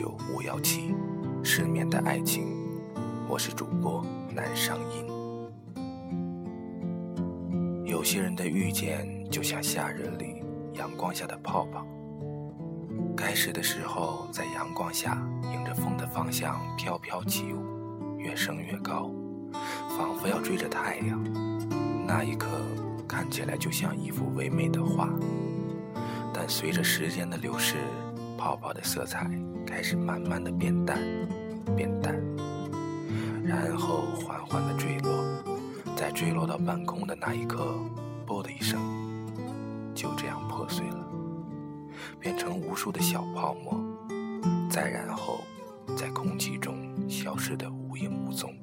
九五幺七，失眠的爱情，我是主播南上音。有些人的遇见就像夏日里阳光下的泡泡，开始的时候在阳光下迎着风的方向飘飘起舞，越升越高，仿佛要追着太阳。那一刻看起来就像一幅唯美的画。但随着时间的流逝，泡泡的色彩开始慢慢的变淡，变淡，然后缓缓的坠落，在坠落到半空的那一刻，啵的一声，就这样破碎了，变成无数的小泡沫，再然后，在空气中消失的无影无踪。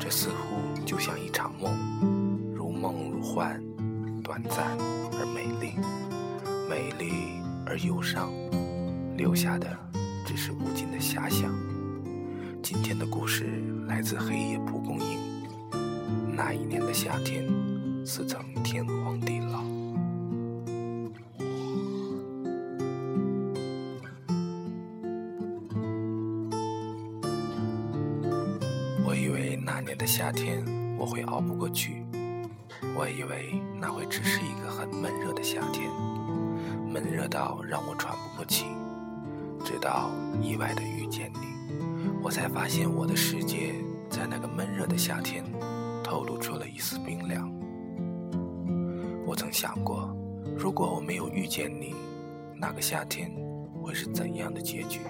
这似乎就像一场梦，如梦如幻，短暂而美丽。美丽而忧伤，留下的只是无尽的遐想。今天的故事来自黑夜蒲公英。那一年的夏天，似曾天荒地老。我以为那年的夏天我会熬不过去，我以为那会只是一个很闷热的夏天。闷热到让我喘不过气，直到意外的遇见你，我才发现我的世界在那个闷热的夏天透露出了一丝冰凉。我曾想过，如果我没有遇见你，那个夏天会是怎样的结局？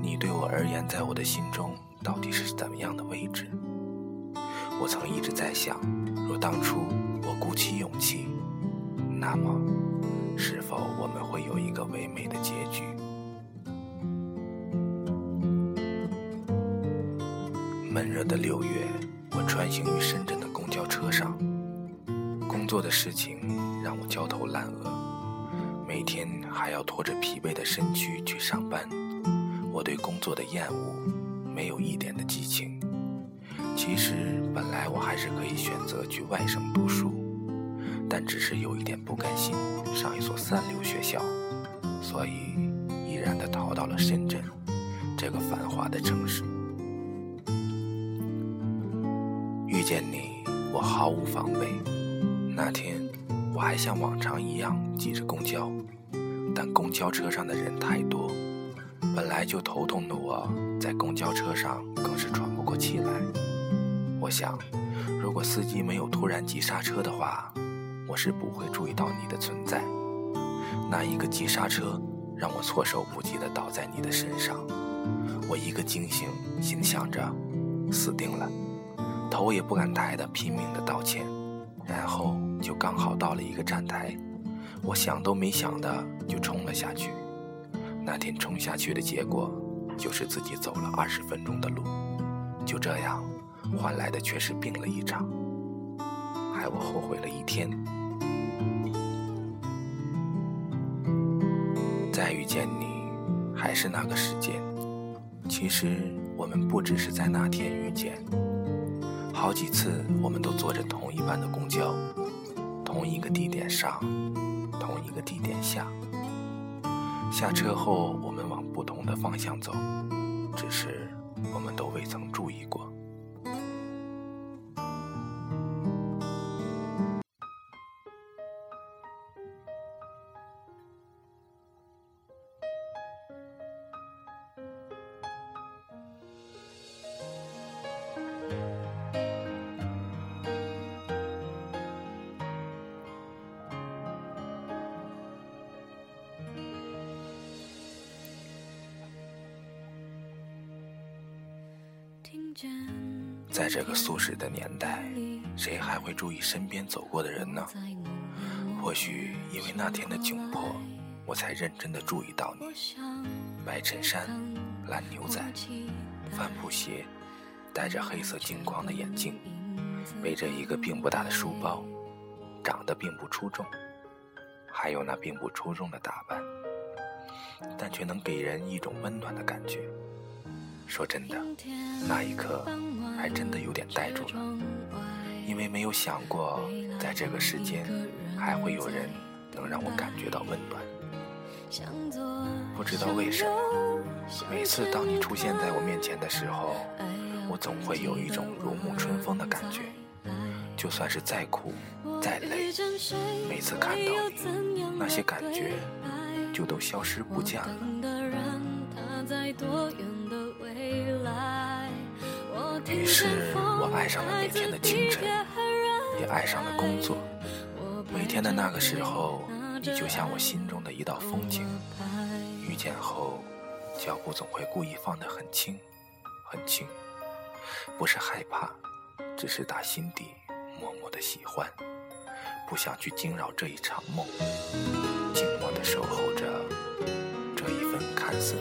你对我而言，在我的心中到底是怎么样的位置？我曾一直在想，若当初我鼓起勇气，那么。有一个唯美的结局？闷热的六月，我穿行于深圳的公交车上，工作的事情让我焦头烂额，每天还要拖着疲惫的身躯去上班。我对工作的厌恶没有一点的激情。其实本来我还是可以选择去外省读书。但只是有一点不甘心上一所三流学校，所以毅然的逃到了深圳这个繁华的城市。遇见你，我毫无防备。那天我还像往常一样挤着公交，但公交车上的人太多，本来就头痛的我在公交车上更是喘不过气来。我想，如果司机没有突然急刹车的话。我是不会注意到你的存在，那一个急刹车让我措手不及的倒在你的身上。我一个惊醒，心想着死定了，头也不敢抬的拼命的道歉，然后就刚好到了一个站台，我想都没想的就冲了下去。那天冲下去的结果就是自己走了二十分钟的路，就这样换来的却是病了一场，害我后悔了一天。是那个时间。其实我们不只是在那天遇见，好几次我们都坐着同一班的公交，同一个地点上，同一个地点下。下车后，我们往不同的方向走，只是我们都未曾注意过。在这个速食的年代，谁还会注意身边走过的人呢？或许因为那天的窘迫，我才认真的注意到你。白衬衫、蓝牛仔、帆布鞋，戴着黑色镜框的眼镜，背着一个并不大的书包，长得并不出众，还有那并不出众的打扮，但却能给人一种温暖的感觉。说真的，那一刻还真的有点呆住了，因为没有想过，在这个世间还会有人能让我感觉到温暖。不知道为什么，每次当你出现在我面前的时候，我总会有一种如沐春风的感觉。就算是再苦再累，每次看到你，那些感觉就都消失不见了。于是我爱上了每天的清晨，也爱上了工作。每天的那个时候，你就像我心中的一道风景。遇见后，脚步总会故意放得很轻，很轻，不是害怕，只是打心底默默的喜欢，不想去惊扰这一场梦，静默的守候着这一份看似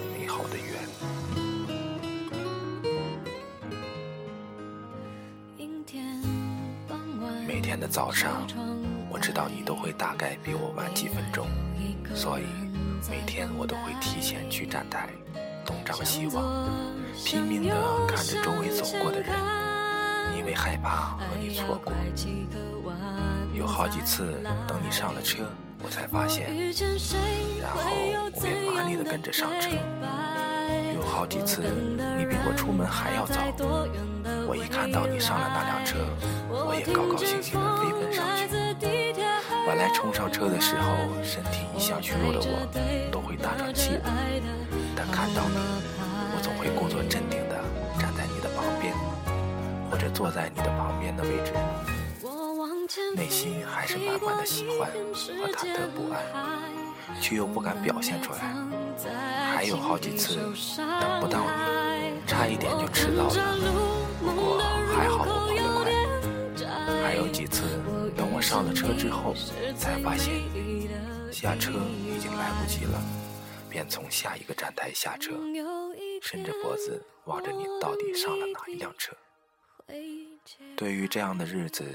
天的早上。我知道你都会大概比我晚几分钟，所以每天我都会提前去站台，东张西望，拼命的看着周围走过的人，因为害怕和你错过。有好几次等你上了车，我才发现，然后我便麻利的跟着上车。有好几次你比我出门还要早，我一看到你上了那辆车，我也高高兴兴的飞奔上去。本来冲上车的时候，身体一向虚弱的我都会大喘气，但看到你，我总会故作镇定的站在你的旁边，或者坐在你的旁边的位置，内心还是满满的喜欢和忐忑不安，却又不敢表现出来。还有好几次等不到你，差一点就迟到了，不过还好我跑得快。还有几次等我。上了车之后，才发现下车已经来不及了，便从下一个站台下车，伸着脖子望着你到底上了哪一辆车。对于这样的日子，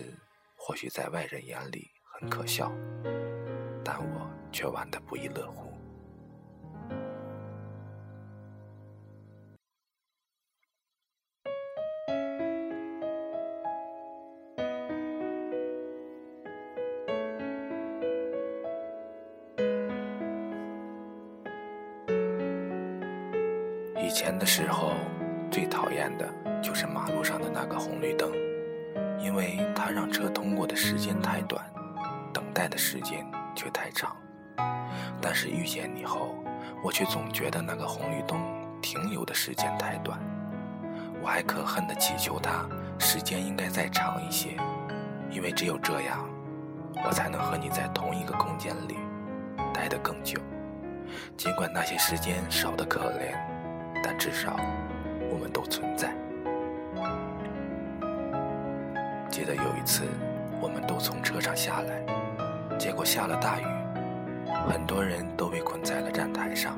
或许在外人眼里很可笑，但我却玩得不亦乐乎。以前的时候，最讨厌的就是马路上的那个红绿灯，因为它让车通过的时间太短，等待的时间却太长。但是遇见你后，我却总觉得那个红绿灯停留的时间太短。我还可恨地祈求它时间应该再长一些，因为只有这样，我才能和你在同一个空间里待得更久。尽管那些时间少得可怜。但至少，我们都存在。记得有一次，我们都从车上下来，结果下了大雨，很多人都被困在了站台上，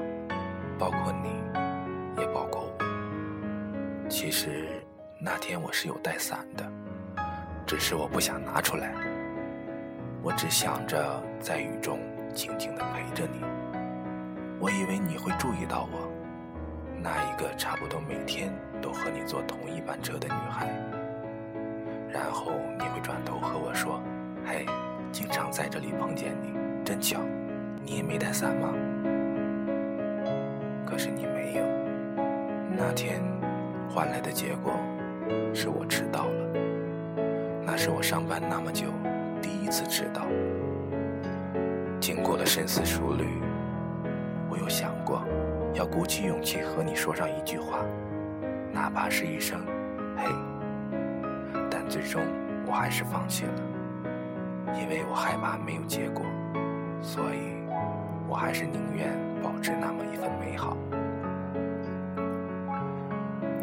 包括你，也包括我。其实那天我是有带伞的，只是我不想拿出来。我只想着在雨中静静地陪着你。我以为你会注意到我。那一个差不多每天都和你坐同一班车的女孩，然后你会转头和我说：“嘿，经常在这里碰见你，真巧，你也没带伞吗？”可是你没有。那天换来的结果是我迟到了，那是我上班那么久第一次迟到。经过了深思熟虑，我又想过。要鼓起勇气和你说上一句话，哪怕是一声“”，最终我还是放弃了，因为我害怕没有结果，所以我还是宁愿保持那么一份美好。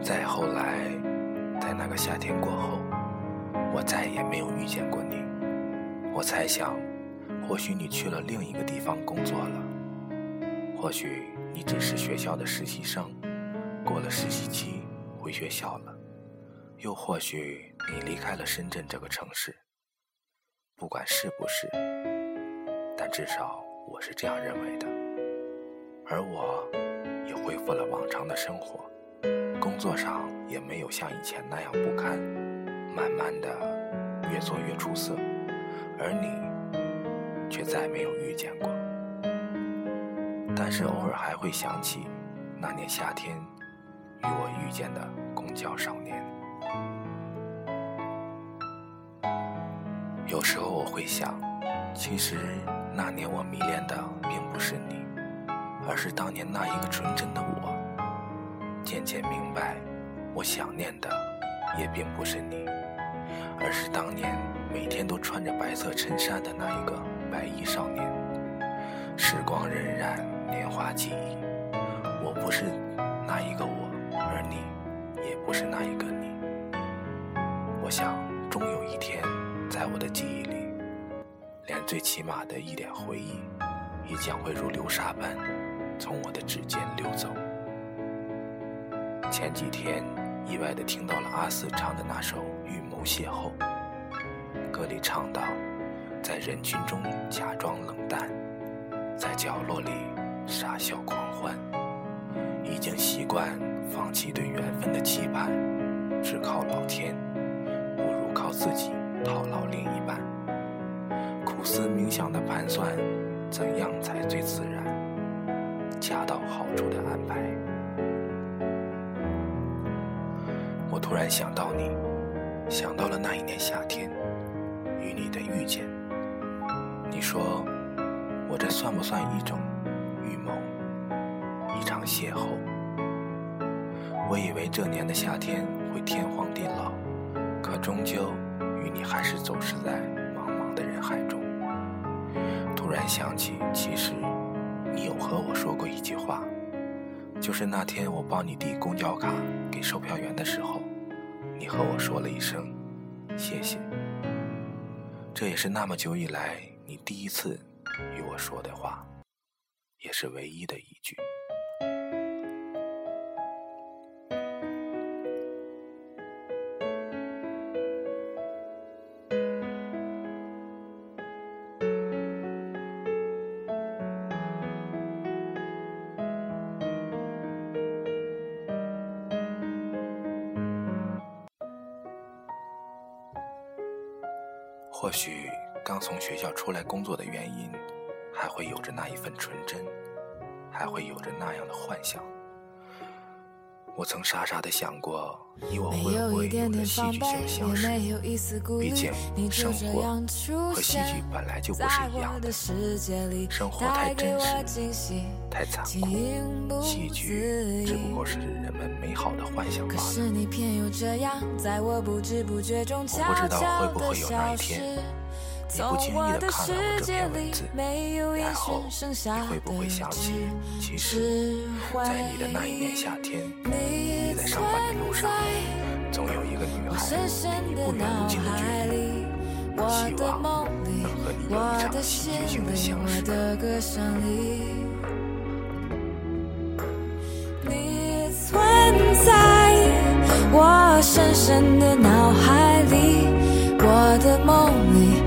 再后来，在那个夏天过后，我再也没有遇见过你。我猜想，或许你去了另一个地方工作了，或许。你只是学校的实习生，过了实习期回学校了，又或许你离开了深圳这个城市。不管是不是，但至少我是这样认为的。而我也恢复了往常的生活，工作上也没有像以前那样不堪，慢慢的越做越出色，而你却再没有遇见过。但是偶尔还会想起那年夏天与我遇见的公交少年。有时候我会想，其实那年我迷恋的并不是你，而是当年那一个纯真的我。渐渐明白，我想念的也并不是你，而是当年每天都穿着白色衬衫的那一个白衣少年。时光荏苒，年华记忆，我不是那一个我，而你也不是那一个你。一天。在我的记忆里，连最起码的一点回忆，也将会如流沙般从我的指尖溜走。前几天意外地听到了阿肆唱的那首《预谋邂逅》，歌里唱到，在人群中假装冷淡，在角落里傻笑狂欢，已经习惯放弃对缘分的期盼，只靠老天，靠自己。套牢另一半，苦思冥想的盘算，怎样才最自然，恰到好处的安排。我突然想到你，想到了那一年夏天，与你的遇见。你说，我这算不算一种预谋，一场邂逅？我以为这年的夏天会天荒地老，可终究。与你还是走失在茫茫的人海中。突然想起，其实你有和我说过一句话，就是那天我帮你递公交卡给售票员的时候，你和我说了一声谢谢。这也是那么久以来你第一次与我说的话，也是唯一的一句。或许刚从学校出来工作的原因，还会有着那一份纯真，还会有着那样的幻想。我曾傻傻的想过，你我会不会有着戏剧性的相识？毕竟生活和戏剧本来就不是一样的，生活太真实，太残酷，戏剧只不过是人们美好的幻想罢了。我不知道会不会有那一天。你不经意的看了我这篇文字，然后你会不会想起，其实，在你的那一年夏天，你在上班的路上，总有一个女孩离你不远不近的距离。希望能和你有一场戏剧性的相识。你存在我深深的脑海里，我的梦里。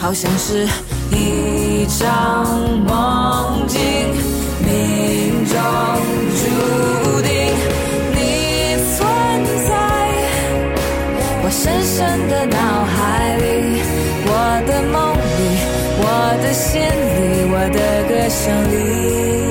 好像是一场梦境，命中注定你存在我深深的脑海里，我的梦里，我的心里，我的歌声里。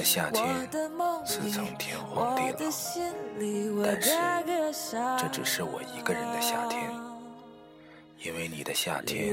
的夏天，似曾天荒地老，但是这只是我一个人的夏天，因为你的夏天。